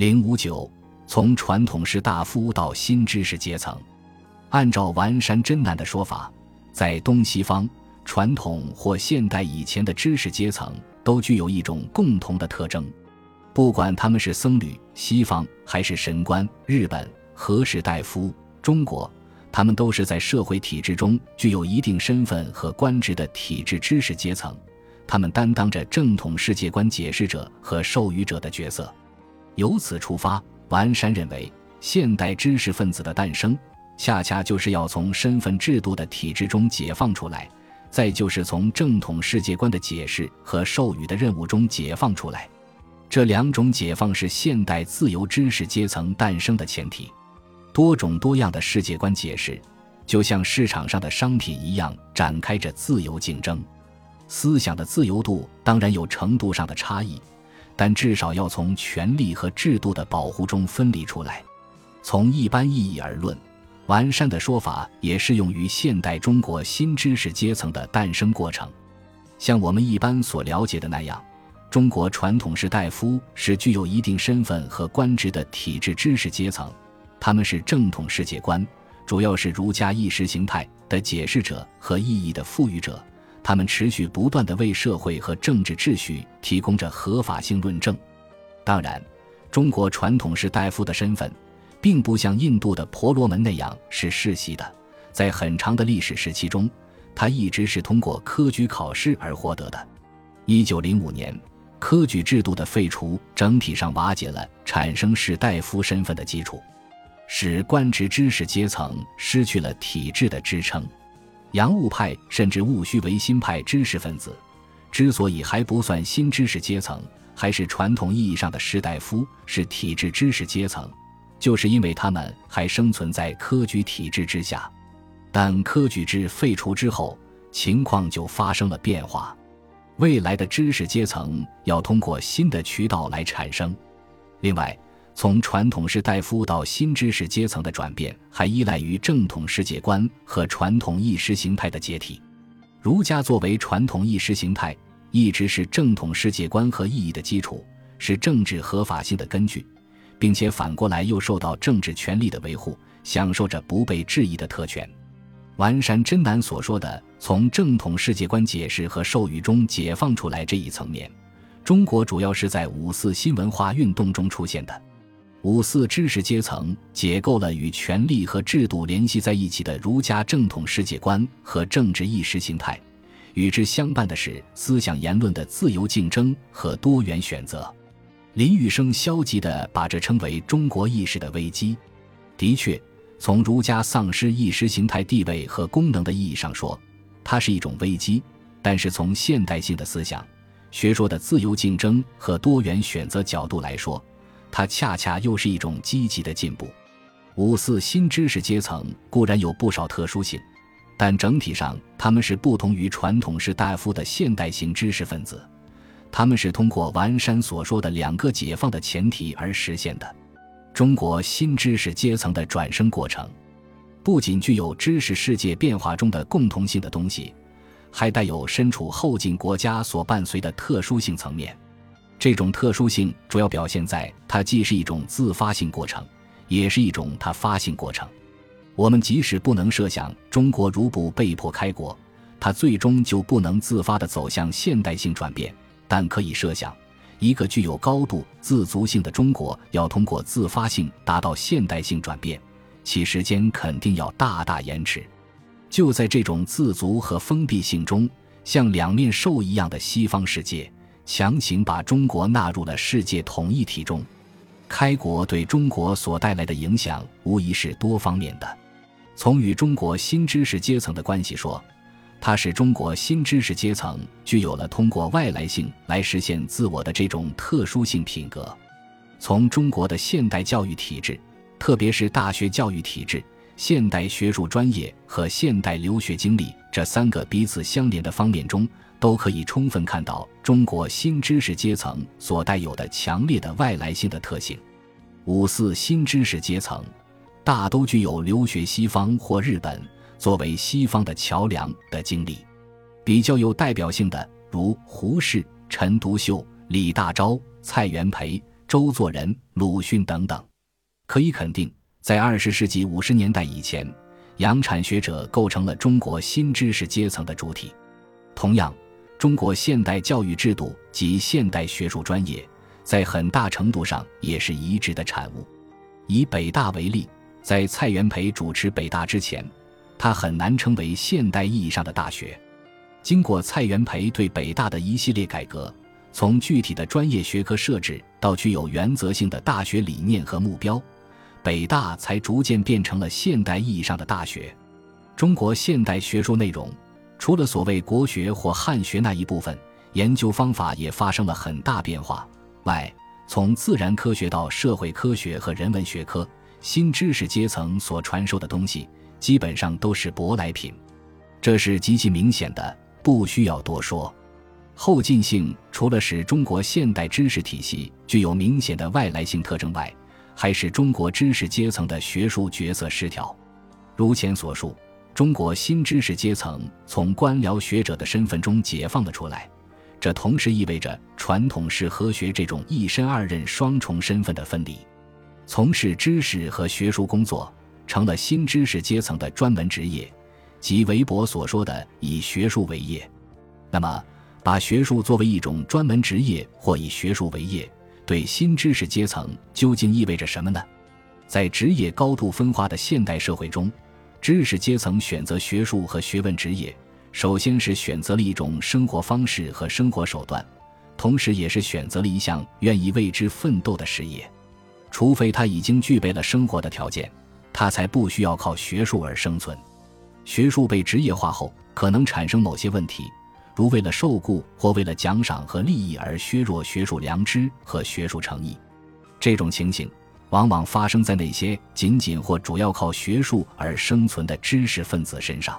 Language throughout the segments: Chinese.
零五九，从传统士大夫到新知识阶层，按照丸山真男的说法，在东西方传统或现代以前的知识阶层都具有一种共同的特征，不管他们是僧侣、西方还是神官、日本、和士大夫、中国，他们都是在社会体制中具有一定身份和官职的体制知识阶层。他们担当着正统世界观解释者和授予者的角色。由此出发，完山认为，现代知识分子的诞生，恰恰就是要从身份制度的体制中解放出来，再就是从正统世界观的解释和授予的任务中解放出来。这两种解放是现代自由知识阶层诞生的前提。多种多样的世界观解释，就像市场上的商品一样，展开着自由竞争。思想的自由度当然有程度上的差异，但至少要从权力和制度的保护中分离出来。从一般意义而论，完善的说法也适用于现代中国新知识阶层的诞生过程。像我们一般所了解的那样，中国传统士大夫是具有一定身份和官职的体制知识阶层，他们是正统世界观，主要是儒家意识形态的解释者和意义的赋予者。他们持续不断地为社会和政治秩序提供着合法性论证。当然，中国传统士大夫的身份，并不像印度的婆罗门那样是世袭的。在很长的历史时期中，他一直是通过科举考试而获得的。一九零五年，科举制度的废除，整体上瓦解了产生士大夫身份的基础，使官职知识阶层失去了体制的支撑。洋务派甚至戊戌维新派知识分子，之所以还不算新知识阶层，还是传统意义上的士大夫，是体制知识阶层，就是因为他们还生存在科举体制之下。但科举制废除之后，情况就发生了变化，未来的知识阶层要通过新的渠道来产生。另外，从传统士大夫到新知识阶层的转变，还依赖于正统世界观和传统意识形态的解体。儒家作为传统意识形态，一直是正统世界观和意义的基础，是政治合法性的根据，并且反过来又受到政治权力的维护，享受着不被质疑的特权。完善真南所说的从正统世界观解释和授予中解放出来这一层面，中国主要是在五四新文化运动中出现的。五四知识阶层解构了与权力和制度联系在一起的儒家正统世界观和政治意识形态，与之相伴的是思想言论的自由竞争和多元选择。林雨生消极地把这称为中国意识的危机。的确，从儒家丧失意识形态地位和功能的意义上说，它是一种危机；但是从现代性的思想、学说的自由竞争和多元选择角度来说，它恰恰又是一种积极的进步。五四新知识阶层固然有不少特殊性，但整体上他们是不同于传统士大夫的现代性知识分子。他们是通过完山所说的两个解放的前提而实现的。中国新知识阶层的转生过程，不仅具有知识世界变化中的共同性的东西，还带有身处后进国家所伴随的特殊性层面。这种特殊性主要表现在它既是一种自发性过程，也是一种它发性过程。我们即使不能设想中国如不被迫开国，它最终就不能自发地走向现代性转变，但可以设想，一个具有高度自足性的中国要通过自发性达到现代性转变，其时间肯定要大大延迟。就在这种自足和封闭性中，像两面兽一样的西方世界。强行把中国纳入了世界统一体中，开国对中国所带来的影响无疑是多方面的。从与中国新知识阶层的关系说，它使中国新知识阶层具有了通过外来性来实现自我的这种特殊性品格。从中国的现代教育体制，特别是大学教育体制、现代学术专业和现代留学经历这三个彼此相连的方面中。都可以充分看到中国新知识阶层所带有的强烈的外来性的特性。五四新知识阶层大都具有留学西方或日本作为西方的桥梁的经历，比较有代表性的如胡适、陈独秀、李大钊、蔡元培、周作人、鲁迅等等。可以肯定，在二十世纪五十年代以前，洋产学者构成了中国新知识阶层的主体。同样，中国现代教育制度及现代学术专业，在很大程度上也是一致的产物。以北大为例，在蔡元培主持北大之前，它很难称为现代意义上的大学。经过蔡元培对北大的一系列改革，从具体的专业学科设置到具有原则性的大学理念和目标，北大才逐渐变成了现代意义上的大学。中国现代学术内容，除了所谓国学或汉学那一部分，研究方法也发生了很大变化。外，从自然科学到社会科学和人文学科，新知识阶层所传授的东西，基本上都是舶来品，这是极其明显的。不需要多说，后进性除了使中国现代知识体系具有明显的外来性特征外，还是中国知识阶层的学术角色失调。如前所述，中国新知识阶层从官僚学者的身份中解放了出来，这同时意味着传统式和学这种一身二任双重身份的分离，从事知识和学术工作成了新知识阶层的专门职业。即韦伯所说的以学术为业，那么把学术作为一种专门职业或以学术为业，对新知识阶层究竟意味着什么呢？在职业高度分化的现代社会中，知识阶层选择学术和学问职业，首先是选择了一种生活方式和生活手段，同时也是选择了一项愿意为之奋斗的事业。除非他已经具备了生活的条件，他才不需要靠学术而生存。学术被职业化后，可能产生某些问题，如为了受雇或为了奖赏和利益而削弱学术良知和学术诚意。这种情形往往发生在那些仅仅或主要靠学术而生存的知识分子身上。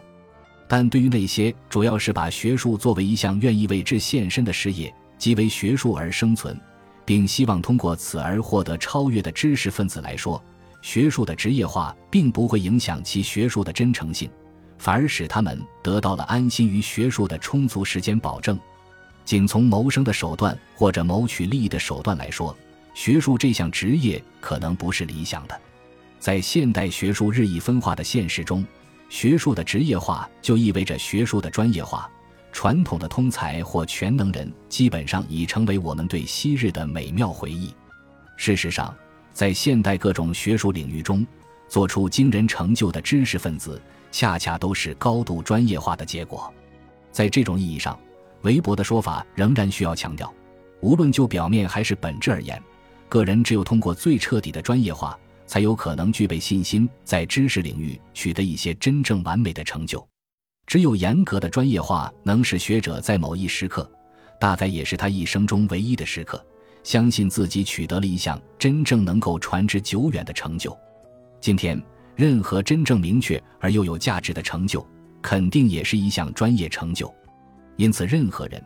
但对于那些主要是把学术作为一项愿意为之献身的事业，即为学术而生存，并希望通过此而获得超越的知识分子来说，学术的职业化并不会影响其学术的真诚性。反而使他们得到了安心于学术的充足时间保证。仅从谋生的手段或者谋取利益的手段来说，学术这项职业可能不是理想的。在现代学术日益分化的现实中，学术的职业化就意味着学术的专业化。传统的通才或全能人基本上已成为我们对昔日的美妙回忆。事实上，在现代各种学术领域中，做出惊人成就的知识分子。恰恰都是高度专业化的结果，在这种意义上，韦伯的说法仍然需要强调：无论就表面还是本质而言，个人只有通过最彻底的专业化，才有可能具备信心在知识领域取得一些真正完美的成就。只有严格的专业化能使学者在某一时刻，大概也是他一生中唯一的时刻，相信自己取得了一项真正能够传之久远的成就。今天。任何真正明确而又有价值的成就，肯定也是一项专业成就。因此，任何人，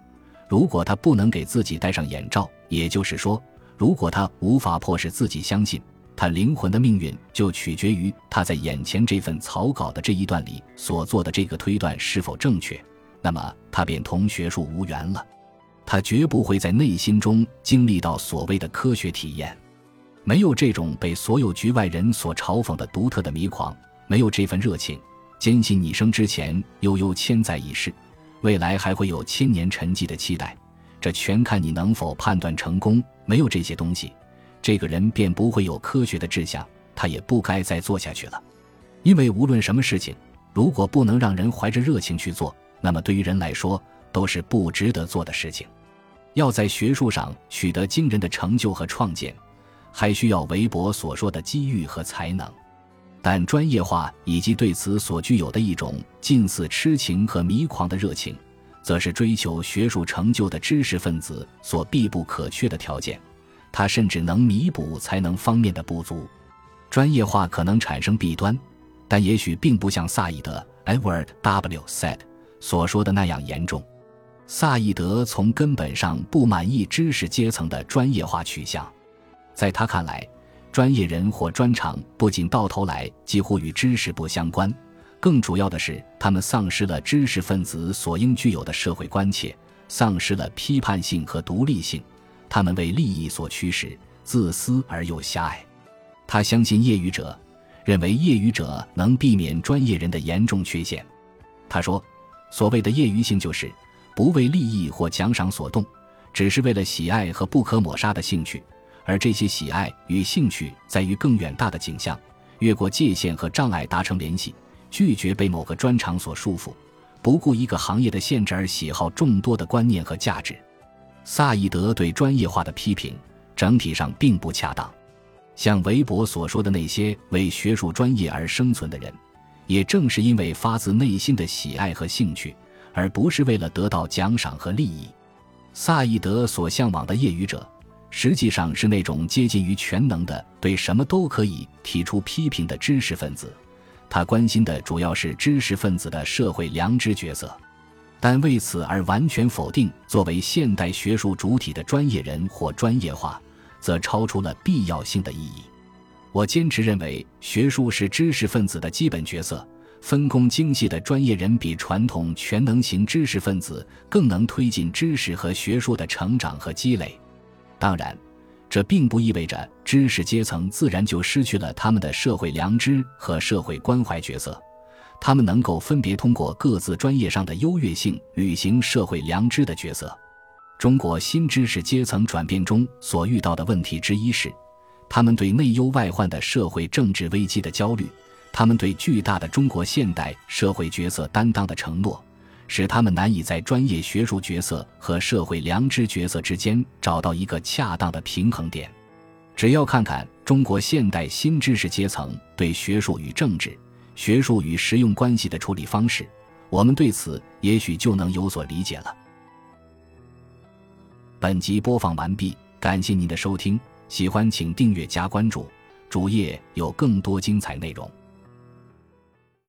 如果他不能给自己戴上眼罩，也就是说，如果他无法迫使自己相信他灵魂的命运就取决于他在眼前这份草稿的这一段里所做的这个推断是否正确，那么他便同学术无缘了。他绝不会在内心中经历到所谓的科学体验。没有这种被所有局外人所嘲讽的独特的迷狂，没有这份热情，坚信你生之前悠悠千载已逝，未来还会有千年沉寂的期待，这全看你能否判断成功。没有这些东西，这个人便不会有科学的志向，他也不该再做下去了。因为无论什么事情，如果不能让人怀着热情去做，那么对于人来说都是不值得做的事情。要在学术上取得惊人的成就和创建。还需要韦伯所说的机遇和才能，但专业化以及对此所具有的一种近似痴情和迷狂的热情，则是追求学术成就的知识分子所必不可缺的条件。它甚至能弥补才能方面的不足。专业化可能产生弊端，但也许并不像萨义德 （Edward W. said） 所说的那样严重。萨义德从根本上不满意知识阶层的专业化取向。在他看来，专业人或专长不仅到头来几乎与知识不相关，更主要的是，他们丧失了知识分子所应具有的社会关切，丧失了批判性和独立性。他们为利益所驱使，自私而又狭隘。他相信业余者，认为业余者能避免专业人的严重缺陷。他说：“所谓的业余性，就是不为利益或奖赏所动，只是为了喜爱和不可抹杀的兴趣。而这些喜爱与兴趣在于更远大的景象，越过界限和障碍达成联系，拒绝被某个专长所束缚，不顾一个行业的限制而喜好众多的观念和价值。”萨义德对专业化的批评整体上并不恰当。像韦伯所说的那些为学术专业而生存的人，也正是因为发自内心的喜爱和兴趣，而不是为了得到奖赏和利益。萨义德所向往的业余者，实际上是那种接近于全能的、对什么都可以提出批评的知识分子。他关心的主要是知识分子的社会良知角色，但为此而完全否定作为现代学术主体的专业人或专业化。则超出了必要性的意义。我坚持认为，学术是知识分子的基本角色，分工精细的专业人比传统全能型知识分子更能推进知识和学术的成长和积累。当然，这并不意味着知识阶层自然就失去了他们的社会良知和社会关怀角色，他们能够分别通过各自专业上的优越性履行社会良知的角色。中国新知识阶层转变中所遇到的问题之一是，他们对内忧外患的社会政治危机的焦虑，他们对巨大的中国现代社会角色担当的承诺，使他们难以在专业学术角色和社会良知角色之间找到一个恰当的平衡点。只要看看中国现代新知识阶层对学术与政治、学术与实用关系的处理方式，我们对此也许就能有所理解了。本集播放完毕，感谢您的收听，喜欢请订阅加关注，主页有更多精彩内容。